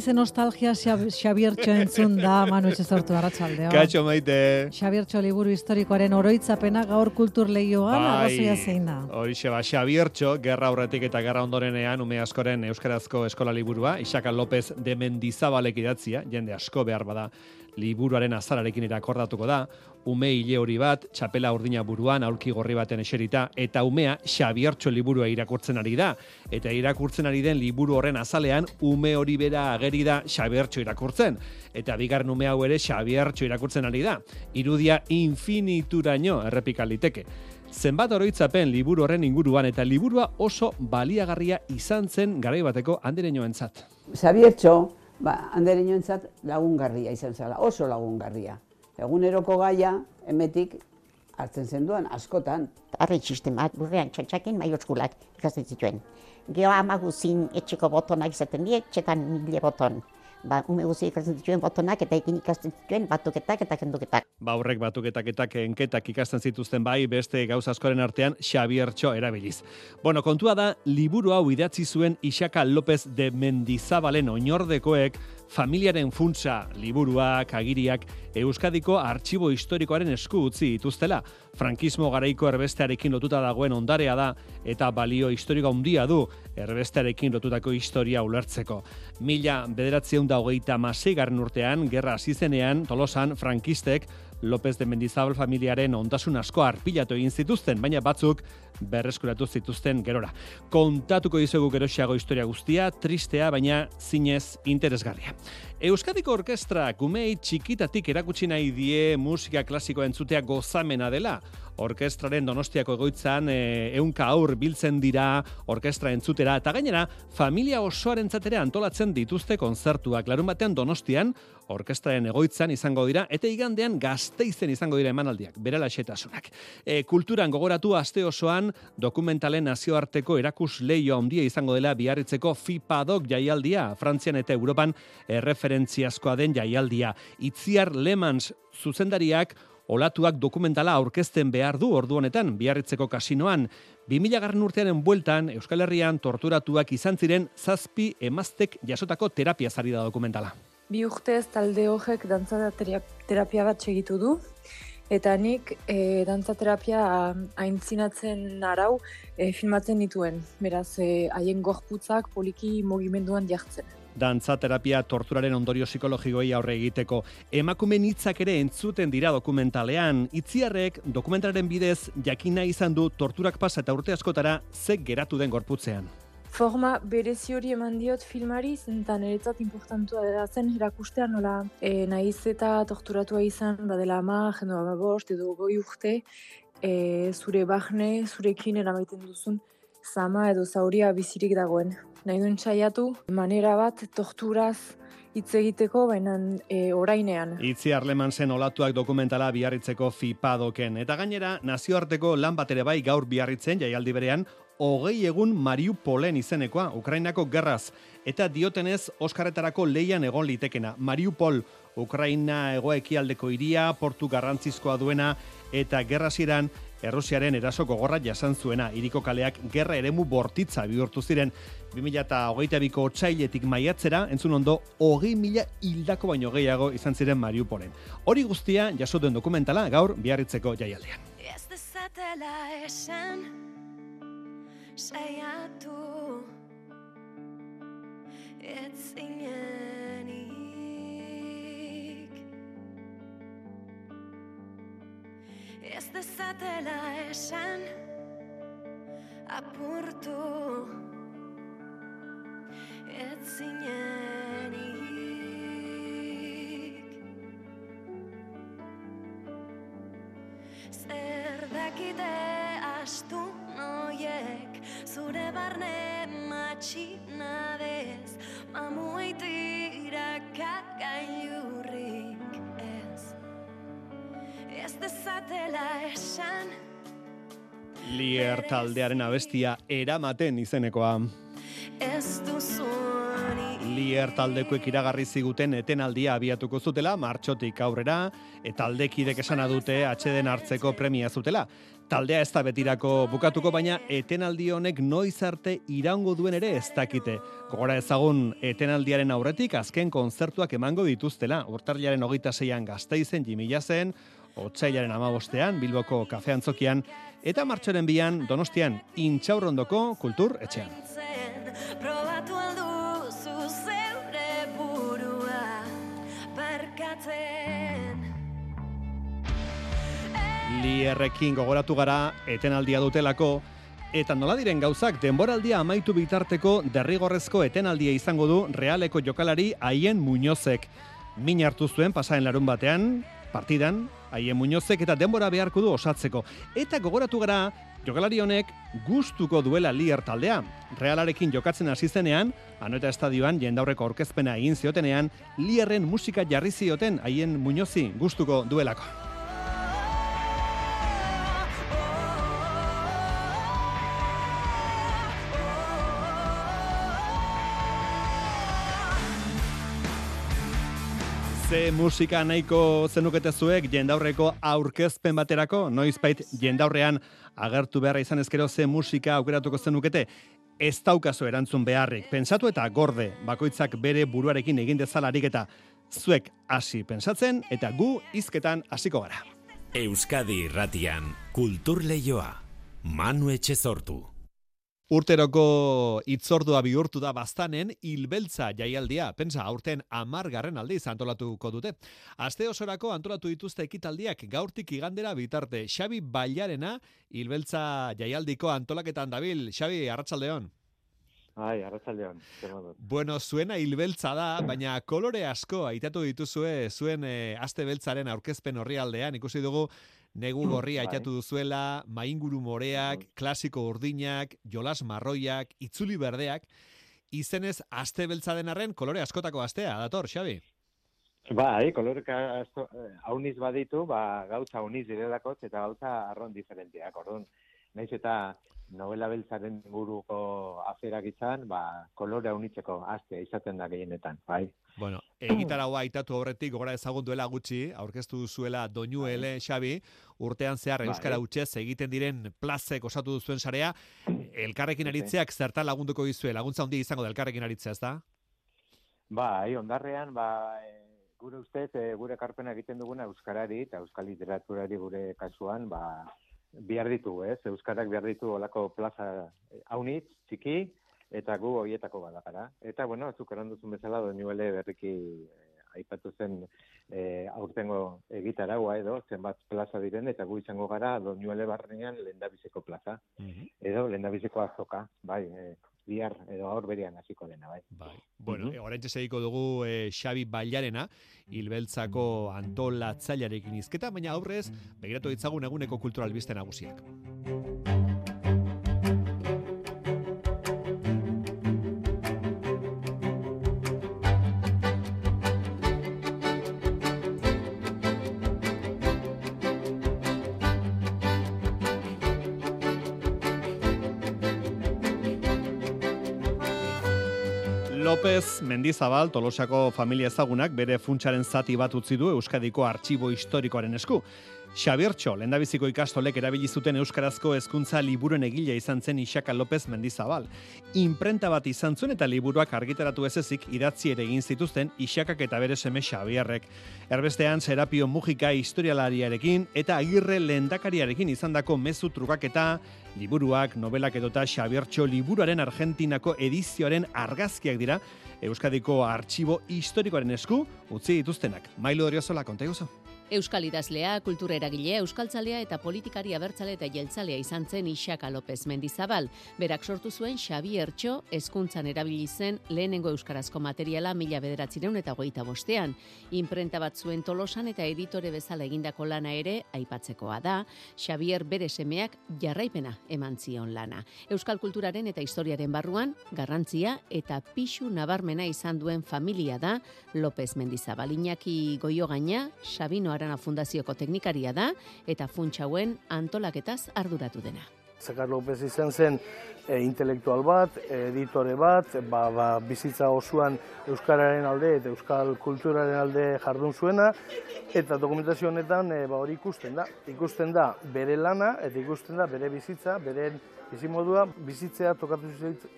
Ai, ze nostalgia Xab- Xabiertxo entzun da, Manu Etxezortu arratsaldeo. Kaixo maite. Xabiertxo liburu historikoaren oroitzapena gaur kultur lehioan arrazoia zein da. Horixe ba, Xabiertxo, gerra aurretik eta gerra ondorenean, ume askoren Euskarazko eskola liburua, Isaka López de Mendizabalek idatzia, jende asko behar bada, liburuaren azalarekin irakordatuko da, ume hile hori bat, txapela urdina buruan, aulki gorri baten eserita, eta umea Xabiertxo liburua irakurtzen ari da. Eta irakurtzen ari den liburu horren azalean, ume hori bera ageri da Xabiertxo irakurtzen. Eta bigarren ume hau ere Xabiertxo irakurtzen ari da. Irudia infinituraino errepika liteke. Zenbat oroitzapen liburu horren inguruan eta liburua oso baliagarria izan zen garai bateko andereñoentzat. Xabiertxo, ba, andereñoentzat lagungarria izan zela, oso lagungarria. Eguneroko gaia, emetik, hartzen zenduan, askotan. Arre sistemat, burrean txantxakin maiotxkulak ikasten zituen. Gero ama guzin etxeko botonak izaten die, etxetan mile boton. Ba, ume guzi ikasten zituen botonak eta ekin ikasten zituen batuketak eta kenduketak. Ba horrek batuketak eta enketak ikasten zituzten bai beste gauza askoren artean Xabiertxo erabiliz. Bueno, kontua da, liburu hau idatzi zuen Isaka López de Mendizabalen oinordekoek familiaren funtsa liburuak, agiriak, Euskadiko artxibo historikoaren esku utzi dituztela. Frankismo garaiko erbestearekin lotuta dagoen ondarea da eta balio historiko handia du erbestearekin lotutako historia ulertzeko. Mila bederatzen da hogeita garren urtean, gerra hasi zenean, tolosan, frankistek, López de Mendizabal familiaren ondasun asko arpilatu egin zituzten, baina batzuk berreskuratu zituzten gerora. Kontatuko dizugu geroxiago historia guztia, tristea, baina zinez interesgarria. Euskadiko Orkestra kumei txikitatik erakutsi nahi die musika klasikoa entzutea gozamena dela. Orkestraren donostiako egoitzan e, eunka aur biltzen dira orkestra entzutera eta gainera familia osoaren ere antolatzen dituzte konzertuak larun batean donostian orkestraren egoitzan izango dira eta igandean gazteizen izango dira emanaldiak, berela xetasunak. E, kulturan gogoratu aste osoan dokumentalen nazioarteko erakus leio handia izango dela biarritzeko FIPADOK jaialdia, Frantzian eta Europan erreferentziazkoa den jaialdia. Itziar Lemans zuzendariak olatuak dokumentala aurkezten behar du ordu honetan biarritzeko kasinoan. 2000 garren urtearen bueltan Euskal Herrian torturatuak izan ziren zazpi emaztek jasotako terapia zari da dokumentala. Bi urtez talde horrek dantza tera- terapia bat segitu du, eta nik e, dantza terapia aintzinatzen arau e, filmatzen nituen. Beraz, e, haien gorputzak poliki mugimenduan jartzen. Dantza terapia torturaren ondorio psikologikoei aurre egiteko. Emakumeen hitzak ere entzuten dira dokumentalean. Itziarrek dokumentalaren bidez jakina izan du torturak pasa eta urte askotara ze geratu den gorputzean. Forma berezi hori eman diot filmari, zenta niretzat importantua da zen erakustea nola e, nahiz eta torturatua izan badela ama, jendo bost edo goi urte, e, zure bahne, zurekin eramaiten duzun zama edo zauria bizirik dagoen. Nahi duen saiatu, manera bat torturaz hitz egiteko, baina e, orainean. Itzi Arleman zen olatuak dokumentala biarritzeko fipadoken. Eta gainera, nazioarteko lan bat ere bai gaur biarritzen jaialdi berean, hogei egun Mariupolen izenekoa, Ukrainako gerraz. Eta diotenez, Oskarretarako leian egon litekena. Mariupol, Ukraina egoekialdeko iria, portu garrantzizkoa duena, eta gerraziran Errusiaren eraso gogorra jasan zuena, iriko kaleak gerra eremu bortitza bihurtu ziren. 2022ko otsailetik maiatzera, entzun ondo, hogei mila hildako baino gehiago izan ziren Mariupolen. Hori guztia jaso duen dokumentala gaur biarritzeko jaialdean. Ez dezatela esan Saiatu Ez Ez dezatela esan Apurtu. Ez zinenik Zer dakite astu noiek Zure barne matxinadez Mamuaitira dezatela esan Lier taldearen abestia eramaten izenekoa. ez Lier taldekoek iragarri ziguten etenaldia abiatuko zutela, martxotik aurrera, eta aldekidek esana dute atxeden hartzeko premia zutela. Taldea ez da betirako bukatuko, baina etenaldi honek noiz arte iraungo duen ere ez dakite. Gogora ezagun etenaldiaren aurretik azken kontzertuak emango dituztela. Urtarriaren hogeita zeian gazteizen, jimila zen, otsailaren amabostean, Bilboko kafeantzokian, eta martxoren bian, donostian, intxaurrondoko kultur etxean. zen Probatu alduzu zeure burua Barkatzen Lierrekin gogoratu gara etenaldia dutelako, eta nola diren gauzak denboraldia amaitu bitarteko derrigorrezko etenaldia izango du realeko jokalari haien muñozek. Min hartu zuen pasaren larun batean, partidan, haien muñozek eta denbora beharko du osatzeko. Eta gogoratu gara, jokalari honek gustuko duela Lier taldea. Realarekin jokatzen hasi zenean, anoeta estadioan jendaurreko aurkezpena egin ziotenean, Lierren musika jarri zioten haien muñozi gustuko duelako. Ze musika nahiko zenukete zuek jendaurreko aurkezpen baterako, noizbait jendaurrean agertu beharra izan ezkero ze musika aukeratuko zenukete, ez daukazu erantzun beharrik. Pentsatu eta gorde, bakoitzak bere buruarekin egin dezalarik eta zuek hasi pensatzen eta gu hizketan hasiko gara. Euskadi irratian, kultur leioa. Manu Etxezortu. Urteroko itzordua bihurtu da bastanen hilbeltza jaialdia. Pensa, aurten amargarren aldiz antolatuko dute. Aste osorako antolatu dituzte ekitaldiak gaurtik igandera bitarte. Xabi Bailarena hilbeltza jaialdiko antolaketan dabil. Xabi, arratsaldeon. Ai, arratsaldeon. Bueno, zuena hilbeltza da, baina kolore asko aitatu dituzue zuen eh, aste beltzaren aurkezpen horri aldean. Ikusi dugu negu gorria Bai. aitatu duzuela, mainguru moreak, klasiko urdinak, jolas marroiak, itzuli berdeak, izenez aste beltza den arren kolore askotako astea, dator, Xabi? Bai, koloreka asko, eh, auniz baditu, ba, gauza auniz direlako, eta gauza arron diferenteak. Orduan, naiz eta novela beltzaren inguruko aferak izan, ba, kolore aunitzeko astea izaten da gehienetan, bai. Bueno, egitaragoa aitatu horretik, gora ezagun duela gutxi, aurkeztu duzuela doinu ele, Xabi, urtean zehar Bai. Euskara Hutsez egiten diren plazek osatu duzuen sarea, elkarrekin aritzeak zertan lagunduko dizue, laguntza handia izango da elkarrekin aritzea, ez da? Bai, ondarrean, ba, e, gure ustez, e, gure karpena egiten duguna euskarari eta euskal literaturari gure kasuan, ba, behar ditu, ez? Euskarak behar ditu olako plaza eh, haunitz, txiki, eta gu hoietako badakara. Eta, bueno, zuk eran duzun bezala, doinuele berriki eh, aipatu zen eh, aurtengo egitaragua edo, zenbat plaza diren, eta gu izango gara doinuele barnean lehendabizeko plaza. Edo lehendabizeko azoka, bai, eh, bihar edo aur berean hasiko dena, bai. Bai. Bueno, mm orain segiko dugu eh, Xabi Bailarena, hilbeltzako antolatzailearekin izketa, baina aurrez, begiratu ditzagun eguneko kulturalbiste nagusiak. López Mendizabal, Tolosako familia ezagunak bere funtsaren zati bat utzi du Euskadiko artxibo historikoaren esku. Xabiertxo, lehendabiziko ikastolek erabili zuten euskarazko hezkuntza liburuen egile izan zen Isaka López Mendizabal. Imprenta bat izan zuen eta liburuak argitaratu ez ezik idatzi ere egin zituzten Isakak eta bere seme Xabierrek. Erbestean Serapio Mujika historialariarekin eta Agirre lehendakariarekin izandako mezu trukaketa, liburuak, novelak edota Xabiertxo liburuaren Argentinako edizioaren argazkiak dira Euskadiko artxibo historikoaren esku utzi dituztenak. Mailo Oriozola, konta. Euskal idazlea, kultura eragilea, euskaltzalea eta politikari abertzale eta jeltzalea izan zen Isaka López Mendizabal. Berak sortu zuen Xabi Ertxo, hezkuntzan erabili zen lehenengo euskarazko materiala mila bederatzireun eta goita bostean. Imprenta bat zuen tolosan eta editore bezala egindako lana ere aipatzekoa da, Xavier bere semeak jarraipena eman zion lana. Euskal kulturaren eta historiaren barruan, garrantzia eta pixu nabarmena izan duen familia da López Mendizabal. Iñaki Goiogaina, Sabino Arana Fundazioko teknikaria da eta funtsauen antolaketaz arduratu dena. Zakar López izan zen e, intelektual bat, editore bat, ba, ba, bizitza osoan Euskararen alde eta Euskal kulturaren alde jardun zuena, eta dokumentazio honetan e, ba, hori ikusten da. Ikusten da bere lana eta ikusten da bere bizitza, bere bizimodua, bizitzea tokatu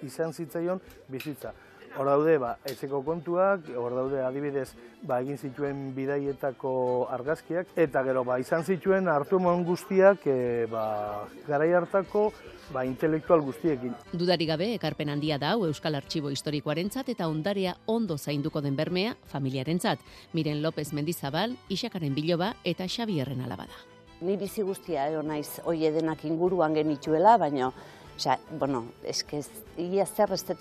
izan zitzaion bizitza. Hor daude, ba, etxeko kontuak, hor daude adibidez, ba, egin zituen bidaietako argazkiak, eta gero, ba, izan zituen hartu emon guztiak, e, ba, garai hartako, ba, intelektual guztiekin. Dudari gabe, ekarpen handia da hau Euskal Artxibo Historikoarentzat eta ondarea ondo zainduko den bermea familiarentzat. Miren López Mendizabal, Isakaren Biloba eta Xabierren alaba da. Ni bizi guztia ero naiz oie denak inguruan genituela, baina Osea, bueno, eske ia zer ez dut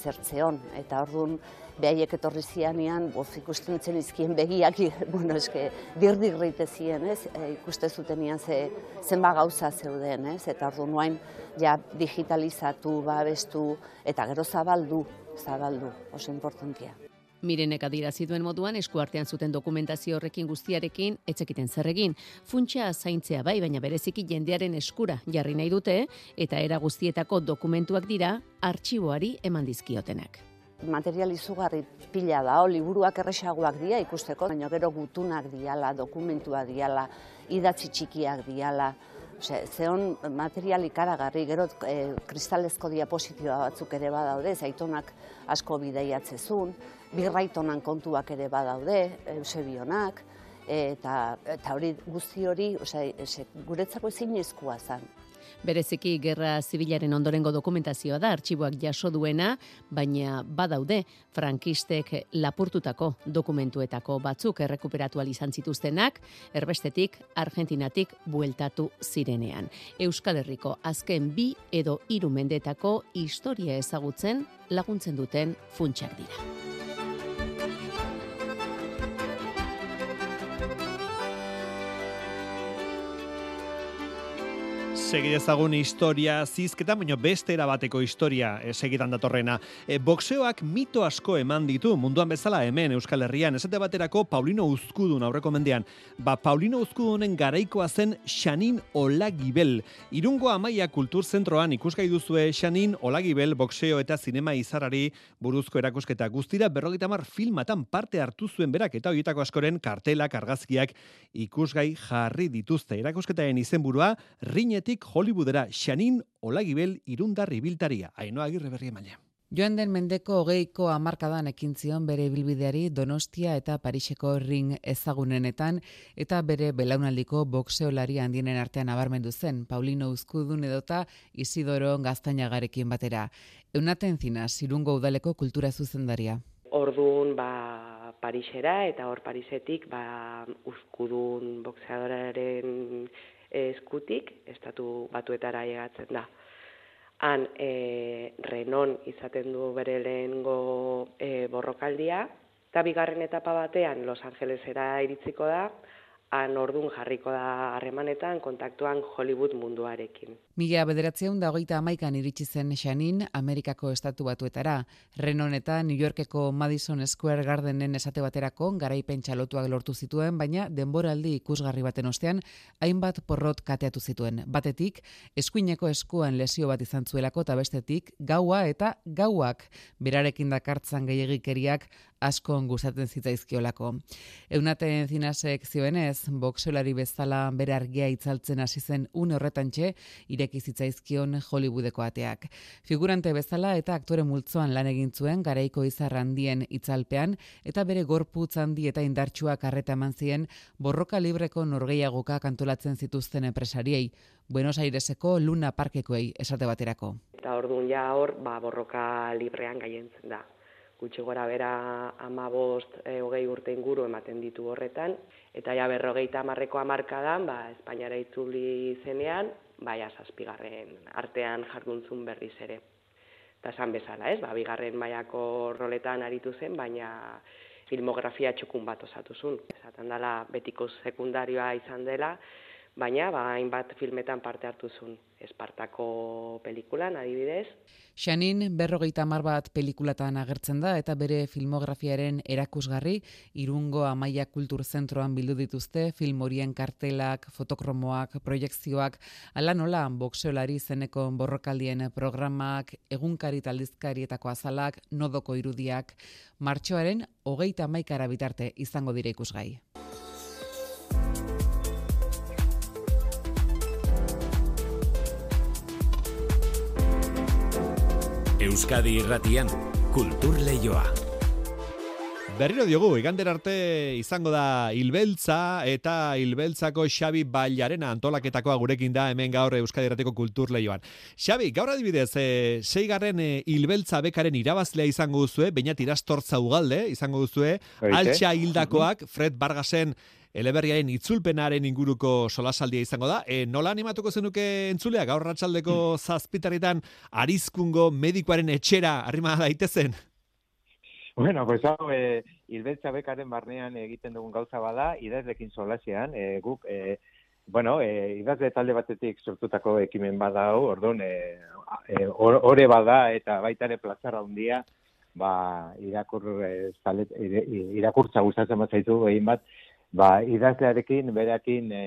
zertzeon eta ordun behaiek etorri zianean, boz ikusten zen izkien begiak, bueno, eske dirdik reite zien, ez? E, ikuste zutenian ze zenba gauza zeuden, ez? Eta ordun nuain ja digitalizatu, babestu eta gero zabaldu, zabaldu, oso importantia. Mirenek adirazi duen moduan eskuartean zuten dokumentazio horrekin guztiarekin etzekiten zer egin. Funtsa zaintzea bai, baina bereziki jendearen eskura jarri nahi dute eta era guztietako dokumentuak dira artxiboari eman dizkiotenak. Material izugarri pila da, o, liburuak erresagoak dira ikusteko, baina gero gutunak diala, dokumentua diala, idatzi txikiak diala, Ose, zeon material ikaragarri, gero e, kristalezko diapositiba batzuk ere badaude, zaitonak asko bideiatzezun, birraitonan kontuak ere badaude, Eusebionak, eta, eta hori guzti hori, ose, guretzako ezin ezkua zen. Bereziki gerra zibilaren ondorengo dokumentazioa da artxiboak jaso duena, baina badaude frankistek lapurtutako dokumentuetako batzuk errekuperatu izan zituztenak, erbestetik Argentinatik bueltatu zirenean. Euskal Herriko azken bi edo hiru mendetako historia ezagutzen laguntzen duten funtsak dira. Segi ezagun historia zizketa, baina beste erabateko historia e, segitan datorrena. E, boxeoak mito asko eman ditu munduan bezala hemen Euskal Herrian. Esate baterako Paulino Uzkudun aurreko mendean. Ba, Paulino Uzkudunen garaikoa zen Xanin Olagibel. Irungo amaia kulturzentroan ikusgai duzue Xanin Olagibel boxeo eta zinema izarari buruzko erakusketa. Guztira berrogeita mar filmatan parte hartu zuen berak eta horietako askoren kartelak, argazkiak ikusgai jarri dituzte. Erakusketaren izenburua rinetik Hollywoodera Xanin Olagibel irundarri biltaria. Ainoa agirre berri emaile. Joan den mendeko hogeiko amarkadan ekin zion bere bilbideari Donostia eta Pariseko ring ezagunenetan eta bere belaunaldiko boxeolari handienen artean abarmendu zen Paulino Uzkudun edota Isidoro Gaztainagarekin batera. Eunaten zina, zirungo udaleko kultura zuzendaria. Orduan, ba, Parisera eta hor Parisetik ba, Uzkudun boxeadoraren eskutik estatu batuetara egatzen da. Han e, renon izaten du bere lehengo e, borrokaldia, eta bigarren etapa batean Los Angelesera iritziko da, han ordun jarriko da harremanetan kontaktuan Hollywood munduarekin. Mila bederatzeun da hogeita amaikan iritsi zen Xanin Amerikako estatu batuetara. Renon eta New Yorkeko Madison Square Gardenen esate baterako garaipen txalotuak lortu zituen, baina denboraldi ikusgarri baten ostean hainbat porrot kateatu zituen. Batetik, eskuineko eskuan lesio bat izan zuelako eta bestetik, gaua eta gauak berarekin dakartzan gehiagikeriak asko gustatzen zitzaizkiolako. Eunaten zinasek zioenez, boxolari bezala bere argia itzaltzen hasi zen une horretantxe ireki zitzaizkion Hollywoodeko ateak. Figurante bezala eta aktore multzoan lan egin zuen garaiko izar handien itzalpean eta bere gorputz handi eta indartsuak harreta eman zien borroka libreko norgeiagoka kantolatzen zituzten enpresariei, Buenos Aireseko Luna Parkekoei esate baterako. Eta orduan ja hor, ba, borroka librean gaientzen da gutxi gora bera ama bost, e, hogei urte inguru ematen ditu horretan, eta ja berrogeita amarreko amarkadan, ba, Espainiara itzuli zenean, bai zazpigarren artean jarduntzun berriz ere. Eta esan bezala, ez, ba, bigarren maiako roletan aritu zen, baina filmografia txukun bat osatu zun. Esaten dela betiko sekundarioa izan dela, baina ba, hainbat filmetan parte hartu zuen. Espartako pelikulan, adibidez. Xanin berrogeita hamar bat pelikulatan agertzen da eta bere filmografiaren erakusgarri Irungo Amaia Kultur Zentroan bildu dituzte film horien kartelak, fotokromoak, proiekzioak, ala nola boxeolari zeneko borrokaldien programak, egunkari taldizkarietako azalak, nodoko irudiak, martxoaren hogeita maikara bitarte izango dira ikusgai. Euskadi irratian, kultur leioa. Berriro diogu, igander arte izango da Ilbeltza eta Ilbeltzako Xabi Bailarena antolaketakoa gurekin da hemen gaur Euskadi Erratiko Kultur Leioan. Xabi, gaur adibidez, e, seigarren e, Ilbeltza bekaren irabazlea izango duzue, bainat irastortza ugalde izango duzue, altxa hildakoak, Fred Vargasen eleberriaren itzulpenaren inguruko solasaldia izango da. E, nola animatuko zenuke entzulea, gaur ratxaldeko zazpitarritan arizkungo medikoaren etxera arrima daitezen? Bueno, pues hau, e, Ilbeltza bekaren barnean egiten dugun gauza bada, idazlekin solasean, e, guk, e, bueno, e, idazle talde batetik sortutako ekimen bada hau, orduan, e, e, or- ore bada eta baita ere plazara handia, ba, irakur, e, zalet, irakurtza gustatzen bat zaitu egin bat, ba, idazlearekin, berakin e,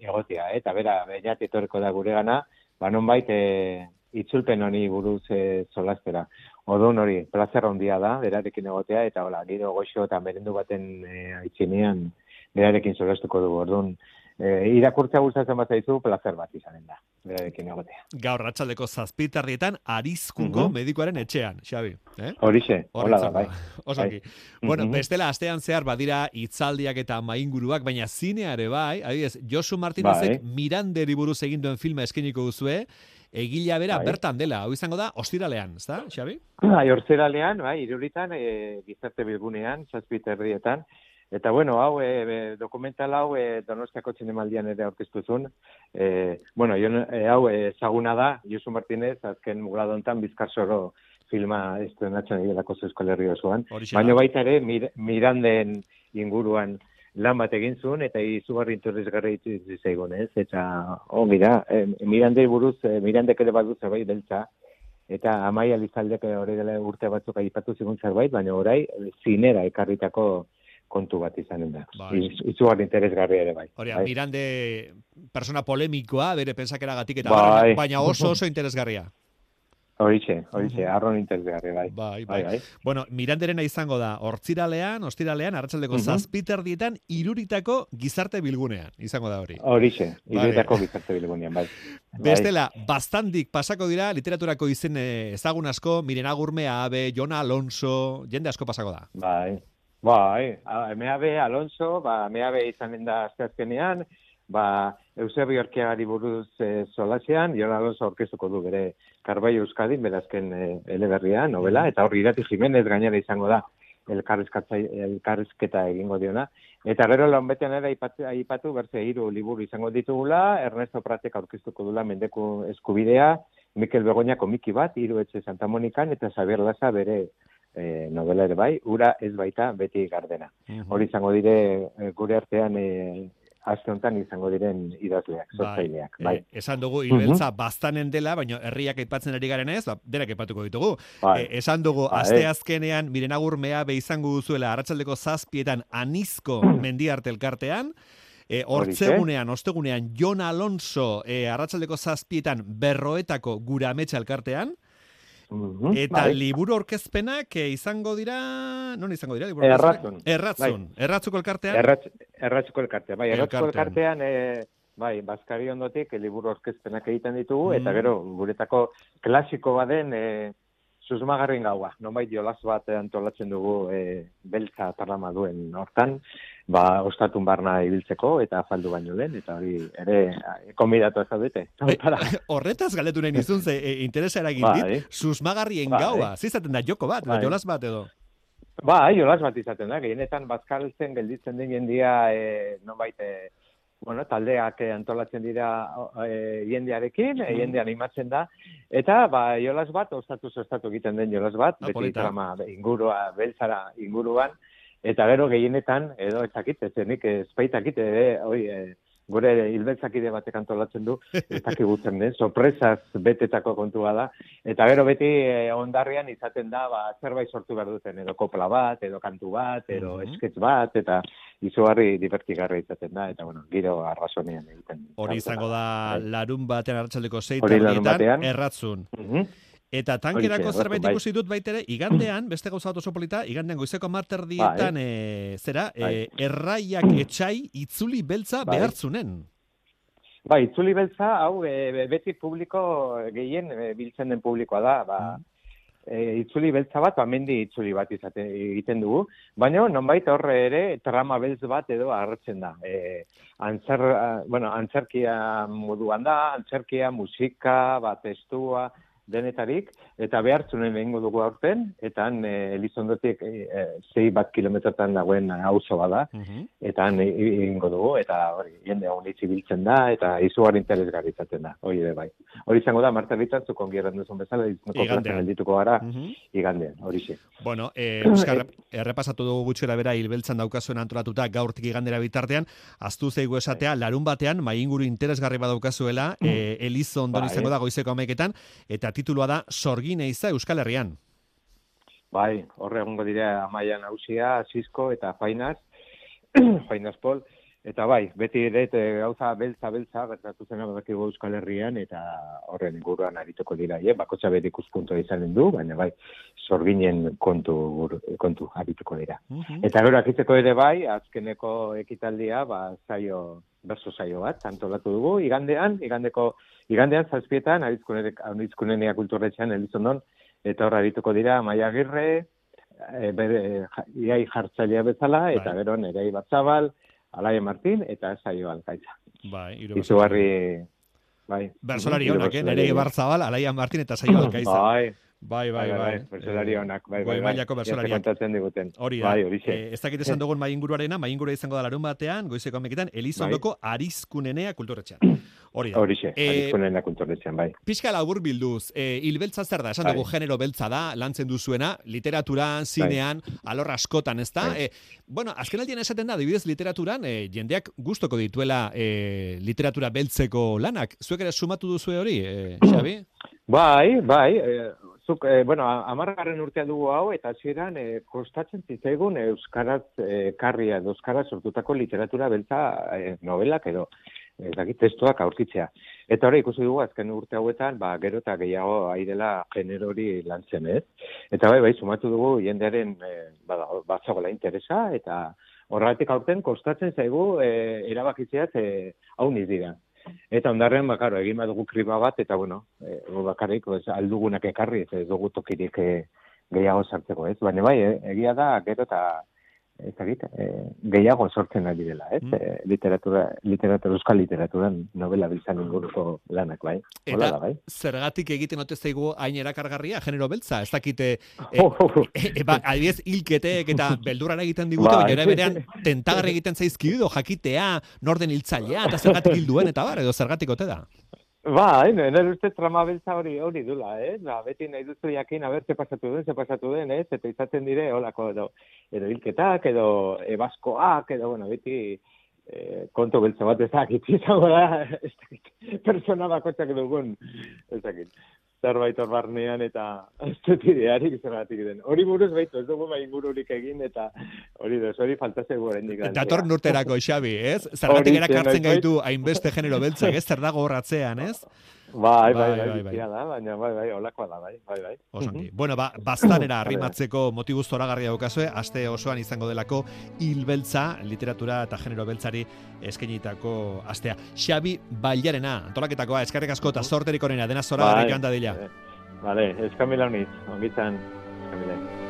egotea, eta bera, beinat etorreko da gure gana, ba, nonbait, e, itzulpen honi buruz e, solastera. Odun hori, plazer handia da, berarekin egotea, eta hola, giro goxo eta merendu baten e, aitzinean, berarekin solastuko dugu. Orduan, e, irakurtza gustatzen bat zaizu, plazer bat izanen da, berarekin egotea. Gaur ratxaldeko zazpitarrietan arizkungo Mhm. medikoaren etxean, Xabi. Eh? Horixe, hola da, bai. Oso ongi. Bueno, Mhm. bestela astean zehar badira hitzaldiak eta mainguruak, baina zineare bai, adibidez, Josu Martinezek Bai. Miranderi buruz egin duen filma eskeniko duzue, egila bera Bai. bertan dela, hau izango da, ostiralean, ezta, Xabi? Bai, hortzeralean, bai, iruritan, e, gizarte bilgunean, zazpiterrietan, Eta bueno, hau, e, dokumental hau e, Donostiako zinemaldian ere aurkeztu zuen. E, bueno, jo, e, hau ezaguna da, Josu Martinez, azken mugladontan bizkarsoro filma estrenatzen egilako Euskal Herri osoan. Baina baita ere, mir, miranden inguruan lan bat egin zuen, eta izugarri interesgarri itzi zaigun, ez? Eta, ongi da, e, mirandei buruz, e, mirandek ere badu zerbait beltza, eta amaia lizaldek hori dela urte batzuk aipatu zigun zerbait, baina orai zinera ekarritako kontu bat izanen da. Bai. Iz- Izugarri interesgarria ere bai. Hori, bai. Mirande persona polemikoa, bere pensakeragatik eta Bai. baina oso oso interesgarria. Horixe, horixe, arron interesgarria bai. Bai, bai, bai. Bueno, Miranderena izango da, hortziralean, ostiralean, arratsaldeko Mhm. zazpiterdietan, iruritako gizarte bilgunean, izango da hori. Horixe, Vale. iruetako gizarte bilgunean, bai. Bestela, bastandik pasako dira literaturako izen eh, ezagun asko, Miren Agurme, Abe, Jona Alonso, jende asko pasako da. Bai, bai, a- MAB Alonso, ba, MAB izanen da asteazkenean, ba, Eusebio Orkeagari buruz e, solasean, Jon Alonso aurkeztuko du bere Karbai Euskadin, berazken e, eleberria, novela, eta hor Irati Jimenez gainera izango da elkarrizketa egingo diona. Eta gero lan betean ere aipatu, aipatu berze hiru liburu izango ditugula, Ernesto Pratek aurkeztuko dula mendeku eskubidea, Mikel Begoña komiki bat, hiru etxe Santa Monikan, eta Xabier Laza bere e, novela ere bai, ura ez baita beti gardena. Hori izango dire e, gure artean e, aste honetan izango diren idazleak, sortzaileak. Bai. Eh, esan dugu hilbeltza bastanen dela, baina herriak aipatzen ari garen ez, ba, denak aipatuko ditugu. Bai. Eh, esan dugu, Bai. asteazkenean, miren agurmea be izango duzuela, arratsaldeko zazpietan anizko mendiarte elkartean, E, hortzegunean, ostegunean, Jon Alonso e, arratsaldeko zazpietan berroetako gura ametsa elkartean, Eta bai. liburu orkezpenak e, izango dira, non izango dira? Liburu? Erratzun. Erratzun. Bai. Erratzuko elkartean? Erratz, erratzuko elkartea, bai, erratzuko Elkartean. elkartean, e, bai, Baskari ondotik e, liburu orkezpenak egiten ditugu, Mm. eta gero, guretako klasiko baden, e, susmagarrin gaua, nonbait jolas bat antolatzen dugu e, beltza tarlama duen hortan, ba, ostatun barna ibiltzeko, eta afaldu baino lehen, eta hori ere konbidatu ez zaudete. Para. Horretaz galdetu nahi nizun, ze e, interesa eragin Bai. dit, susmagarrien Bai. gaua. Zizaten da joko bat, Bai. edo jolas bat edo. Ba, jolas bat izaten da, gehienetan bazkaltzen gelditzen den jendia, e, nonbait, e, bueno, taldeak eh, antolatzen dira e, jendearekin, e, jende animatzen da, eta ba, jolas bat, ostatu ostatu egiten den jolas bat, Ah, beti trama ingurua, beltzara inguruan, eta gero gehienetan, edo ez dakit, ez nik espaitakit, ere, hoi, e, gure hilbeltzakide batek antolatzen du, ez dakigutzen den, sorpresaz betetako kontua da, eta gero beti eh, ondarrian izaten da, ba, zerbait sortu behar duten, edo kopla bat, edo kantu bat, edo Mhm. esketx bat, eta izugarri divertigarri izaten da, eta bueno, giro arrazonean egiten. Hori izango da larun batean arratsaldeko sei Hori larun batean. erratzun. Mhm. Eta tankerako erratzun, zerbait bai. ikusi dut baitere, igandean, beste gauza bat oso polita, igandean goizeko marterdietan, e, zera, Bai. e, erraiak etxai itzuli beltza Bai. behartzunen. Ba, itzuli beltza, hau, e, beti publiko gehien e, biltzen den publikoa da, ba, e, itzuli beltza bat, ba, mendi itzuli bat izate, egiten dugu, baina nonbait horre ere trama beltz bat edo hartzen da. E, antzer, bueno, antzerkia moduan da, antzerkia, musika, bat testua, denetarik, eta behartzunen egingo dugu aurten, eta han e, Elizondotik e, e, zei bat kilometrotan dagoen auzo bada, eta han e- egingo dugu, eta hori, jende hon itzi biltzen da, eta izugarri interesgarri izaten da, hori ere bai. Hori izango da, Marta Ritan, zu kongieran duzun bezala, Igandean. plazan geldituko gara, Mhm. igandean, hori xe. Bueno, eh, Euskal, errepasatu dugu gutxera bera hilbeltzan daukazuen antolatuta gaurtik igandera bitartean, aztu zeigu esatea, larun batean, mai inguru interesgarri badaukazuela, eh, Elizondon Bai. izango da goizeko ameketan, eta titulua da Sorgin eiza Euskal Herrian. Bai, horre egongo dira amaian hausia, Cisco eta Fainas, Fainas Pol, eta bai, beti ere gauza beltza beltza gertatu zena badakigu Euskal Herrian eta horren inguruan arituko dira, eh? bakotxa bere ikuspuntua izanen du, baina bai, sorginen kontu kontu arituko dira. Eta gero akitzeko ere bai, azkeneko ekitaldia, ba, zaio, berso zaio bat, antolatu dugu, igandean, igandeko, igandean zazpietan, arizkunenea kulturretxean, Elizondon, eta hor arituko dira, Maia Agirre, e, bere, iai jartzailea bezala, eta gero nerei batzabal, Alaia Martin, eta zaio alkaitza. Bai, Izugarri, bai. Bersolari honak, eh? Nere Barzabal, Alaia Martin eta Saio Alkaiza. Bai. Bai, bai, bai. Bersolari honak, bai, bai, Goi bai. mailako Ia bersolariak. diguten. Hori da. Bai, horixe. Eh, ez dakit esan dugun mai inguruarena, mai ingurua izango da larun batean, goizeko ameketan, Elizondoko Arizkunenea kulturretxean. Hori da. Horixe, Eh, arizkunena kulturretxean, bai. Pixka labur bilduz, e, hilbeltza zer da, esan Bai. dugu genero beltza da, lantzen duzuena, literaturan, zinean, alor askotan, ez da? Bai. E, bueno, azken aldian esaten da, adibidez literaturan, e, jendeak gustoko dituela e, literatura beltzeko lanak. Zuek ere sumatu duzu hori, e, Xabi? Bai, bai, eh, zuk, eh, bueno, amargarren urtea dugu hau, eta hasieran eh, kostatzen zitzaigun Euskaraz eh, karria, Euskaraz sortutako literatura beltza eh, novelak edo, ez dakit, testuak aurkitzea. Eta hori ikusi dugu azken urte hauetan, ba, gero eta gehiago airela generori lantzen, ez? Eta bai, bai, sumatu dugu jendearen eh, bada, batzagoela interesa, eta horregatik aurten kostatzen zaigu eh, erabakitzea ze hau niz dira. Eta ondarren, ba, karo, egin badugu kriba bat, eta bueno, e, bakarrik, ez, aldugunak ekarri, ez, ez dugu tokirik e, gehiago sartzeko, ez? Baina bai, e, egia da, gero eta ez dakit, e, gehiago sortzen ari dela, ez? Mm. E, literatura, literatura, euskal literaturan novela biltzan inguruko lanak, bai? Eta da, bai? zergatik egiten ote zaigu hain erakargarria, genero beltza? Ez dakite, e, e, e, ba, adibidez, hilketek eta beldurran egiten digute, Bai. baina ere berean tentagarri egiten zaizkidu, jakitea, norden hiltzailea, eta zergatik hilduen, eta bar, edo zergatik ote da. Bai, nire uste trama beltza hori hori dula, eh? Ba, beti nahi duzu jakin, aber, ze pasatu den, ze pasatu den, ez? Eta izaten dire, holako, edo, edo hilketak, edo ebaskoak, edo, bueno, beti eh, kontu beltza bat ezakit, izango da, ez dakit, persona bakotzak dugun, ez zerbait hor barnean, eta ez dut idearik zergatik den. Hori buruz baitu, ez dugu bai ingururik egin, eta hori duz, hori falta zego oraindik lantzea. Dator nurterako, Xabi, ez? Zergatik Horixe, erakartzen gaitu hainbeste genero beltzak, ez? Zer dago horratzean, ez? Bai, bai, Bai, bai, bai, bai. da, baina bai, bai, holakoa da, bai, bai, bai. Osongi. Bueno, ba, baztanera arrimatzeko motibu zoragarria daukazue, aste osoan izango delako hilbeltza, literatura eta genero beltzari eskenitako astea. Xabi Bailarena, antolaketakoa, eskarrik asko eta sorterik onena, dena zoragarrik Bai. joan dadila. Vale, eskamila honiz, ongitzan, eskamila.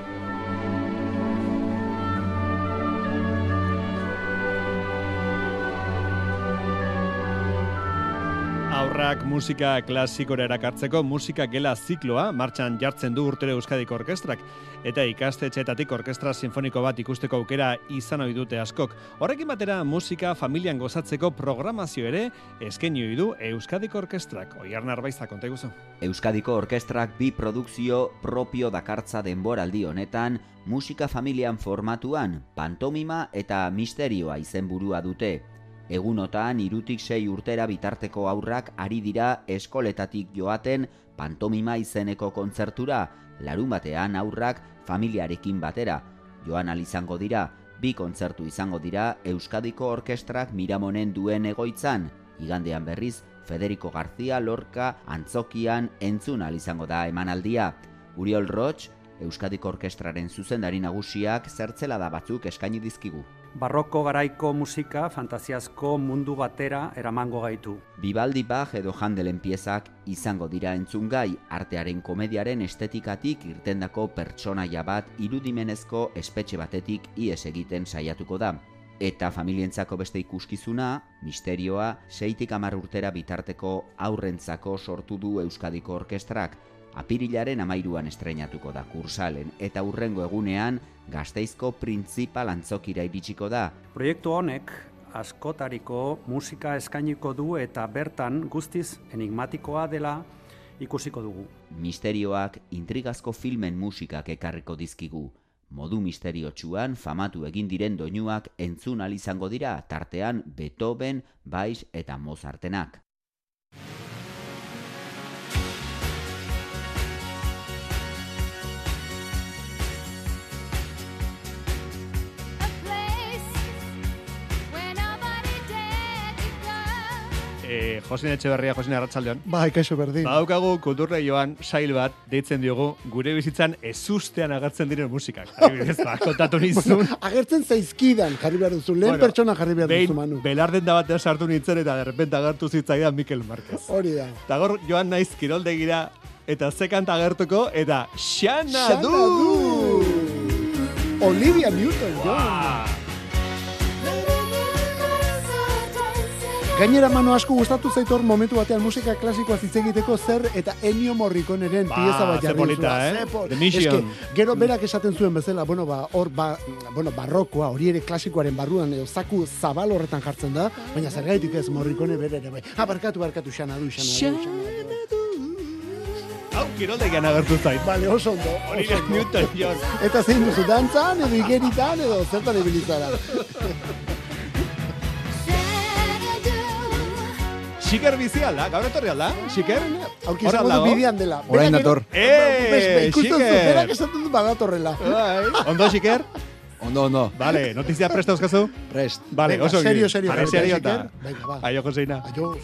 Aurrak musika klasikora erakartzeko musika gela zikloa martxan jartzen du urtere Euskadiko Orkestrak eta ikastetxeetatik orkestra sinfoniko bat ikusteko aukera izan ohi dute askok. Horrekin batera musika familian gozatzeko programazio ere eskaini ohi du Euskadiko Orkestrak. Oiar Narbaiza konta iguzu. Euskadiko Orkestrak bi produkzio propio dakartza denboraldi honetan, musika familian formatuan, pantomima eta misterioa izenburua dute. Egunotan irutik sei urtera bitarteko aurrak ari dira eskoletatik joaten pantomima izeneko kontzertura, larun batean aurrak familiarekin batera. Joan izango dira, bi kontzertu izango dira Euskadiko Orkestrak Miramonen duen egoitzan, igandean berriz Federico García Lorca antzokian entzun izango da emanaldia. Uriol Roch, Euskadiko Orkestraren zuzendari nagusiak zertzela da batzuk eskaini dizkigu. Barroko garaiko musika fantasiazko mundu batera eramango gaitu. Bibaldi Bach edo Handelen piezak izango dira entzungai artearen komediaren estetikatik irtendako pertsonaia bat irudimenezko espetxe batetik ies egiten saiatuko da. Eta familientzako beste ikuskizuna, misterioa, seitik amar urtera bitarteko aurrentzako sortu du Euskadiko Orkestrak, apirilaren amairuan estreinatuko da kursalen eta urrengo egunean gazteizko printzipal antzokira iritsiko da. Proiektu honek askotariko musika eskainiko du eta bertan guztiz enigmatikoa dela ikusiko dugu. Misterioak intrigazko filmen musikak ekarriko dizkigu. Modu misteriotsuan famatu egin diren doinuak entzun izango dira tartean Beethoven, Baiz eta Mozartenak. Eh, Josin Etxeberria, Josin Arratsaldeon. Bai, kaixo berdin. Badaukagu kulturre joan sail bat deitzen diogu gure bizitzan ezustean agertzen diren musikak. Adibidez, ba, kontatu nizun. agertzen zaizkidan jarri behar duzu, lehen Bueno, pertsona jarri behar duzu, Manu. Belarden da batean sartu nintzen eta derrepente agertu zitzaidan Mikel Marquez. Hori da. Eta gor joan naiz kiroldegira eta ze kanta agertuko eta Xana Xana du! Olivia Newton-John. Gainera mano asko gustatu zaitor momentu batean musika klasikoa hitz egiteko zer eta Ennio Morriconeren Ba, pieza bat jarri polita, eh? Eske, gero berak esaten zuen bezala, bueno, ba, hor, ba, bueno, barrokoa, hori ere klasikoaren barruan, edo zaku zabal horretan jartzen da, baina zergaitik ez Morricone bere ere, bai. Ah, barkatu, barkatu, xana du, xana du. Hau, kiroldegian agertu zait. Vale, oso ondo. Oso ondo. Newton-John. Eta zein duzu, dantzan, edo igeritan, edo zertan ibilizara. Xiker bizi alda, gaur etorri alda? Xiker? Aurki Hor izango al du dago? bidean dela. Orain Berak dator. Eh, Xiker! Berak esaten du badatorrela. Bai. Ondo, Xiker? Ondo, ondo. Vale, notizia presta euskazu? Prest. Vale, Venga, oso serio, serio, Vale, gaur, serio eta. Venga, va. Aio, Joseina. Aio.